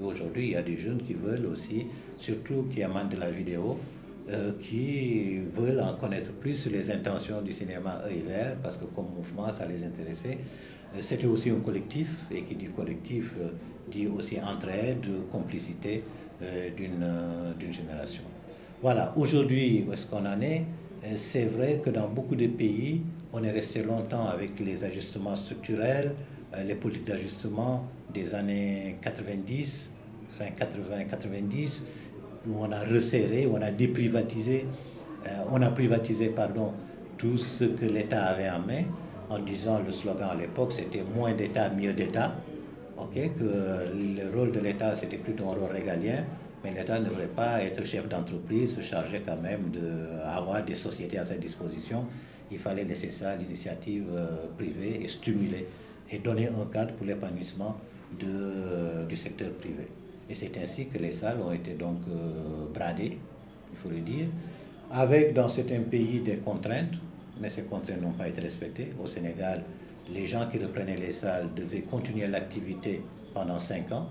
Aujourd'hui, il y a des jeunes qui veulent aussi, surtout qui amènent de la vidéo, euh, qui veulent en connaître plus sur les intentions du cinéma œil vert, parce que comme mouvement, ça les intéressait. Euh, c'était aussi un collectif, et qui dit collectif euh, dit aussi entraide, complicité d'une génération. Voilà, aujourd'hui, où est-ce qu'on en est? C'est vrai que dans beaucoup de pays, on est resté longtemps avec les ajustements structurels, les politiques d'ajustement des années 90, fin 80-90, où on a resserré, où on a déprivatisé, euh, on a privatisé pardon, tout ce que l'État avait en main, en disant le slogan à l'époque c'était moins d'État, mieux d'État. ok que le rôle de l'État c'était plutôt un rôle régalien, mais l'État ne devrait pas être chef d'entreprise, se charger quand même d'avoir des sociétés à sa disposition. Il fallait laisser l'initiative euh, privée et stimuler et donner un cadre pour l'épanouissement du secteur privé. Et c'est ainsi que les salles ont été donc euh, bradées, il faut le dire, avec dans certains pays des contraintes, mais ces contraintes n'ont pas été respectées. Au Sénégal, les gens qui reprenaient les salles devaient continuer l'activité pendant cinq ans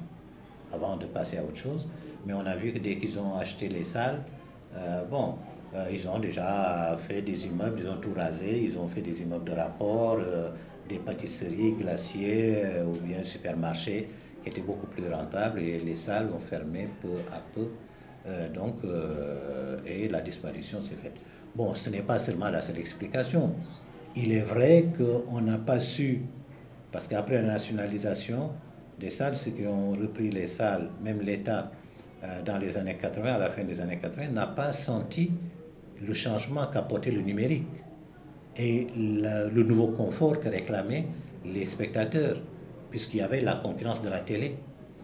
avant de passer à autre chose. Mais on a vu que dès qu'ils ont acheté les salles, euh, bon, euh, ils ont déjà fait des immeubles, ils ont tout rasé, ils ont fait des immeubles de rapport, des pâtisseries, glaciers ou bien supermarchés qui était beaucoup plus rentable et les salles ont fermé peu à peu. Euh, donc, euh, et la disparition s'est faite. Bon, ce n'est pas seulement la seule explication. Il est vrai qu'on n'a pas su, parce qu'après la nationalisation des salles, ceux qui ont repris les salles, même l'État, euh, dans les années 80, à la fin des années 80, n'a pas senti le changement qu'apportait le numérique et le nouveau confort que réclamaient les spectateurs puisqu'il y avait la concurrence de la télé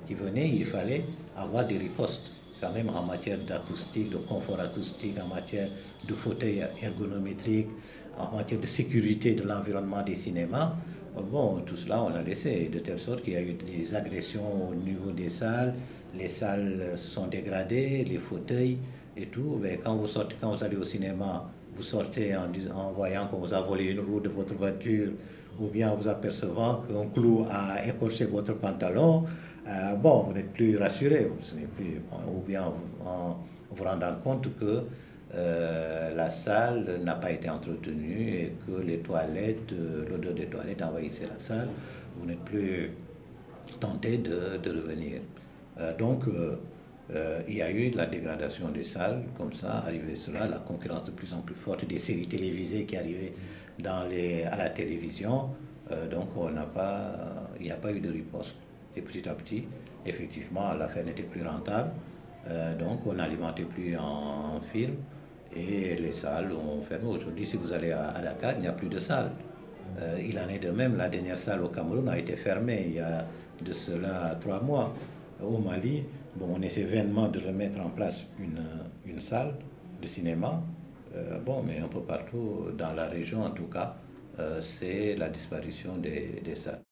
qui venait, il fallait avoir des ripostes, quand même en matière d'acoustique, de confort acoustique, en matière de fauteuil ergonométrique, en matière de sécurité de l'environnement des cinémas. Bon, tout cela, on l'a laissé, de telle sorte qu'il y a eu des agressions au niveau des salles, les salles sont dégradées, les fauteuils et tout. Mais quand vous, sortez, quand vous allez au cinéma, vous sortez en, voyant qu'on vous a volé une roue de votre voiture ou bien en vous apercevant qu'un clou a écorché votre pantalon, euh, bon, vous n'êtes plus rassuré, plus, ou bien en vous rendant compte que euh, la salle n'a pas été entretenue et que les toilettes, euh, l'odeur des toilettes envahissait la salle, vous n'êtes plus tenté de, de revenir. donc, euh, il y a eu la dégradation des salles, comme ça, arrivé cela, la concurrence de plus en plus forte des séries télévisées qui arrivaient dans les, à la télévision. Euh, donc, on n'a pas, il n'y a pas eu de riposte. Et petit à petit, effectivement, l'affaire n'était plus rentable. Euh, donc, on n'alimentait plus en, film et les salles ont fermé. Aujourd'hui, si vous allez à, Dakar, il n'y a plus de salles. il en est de même, la dernière salle au Cameroun a été fermée il y a de cela trois mois au Mali, bon, on essaie vainement de remettre en place une, salle de cinéma. Euh, bon, mais un peu partout dans la région, en tout cas, euh, c'est la disparition des, des salles.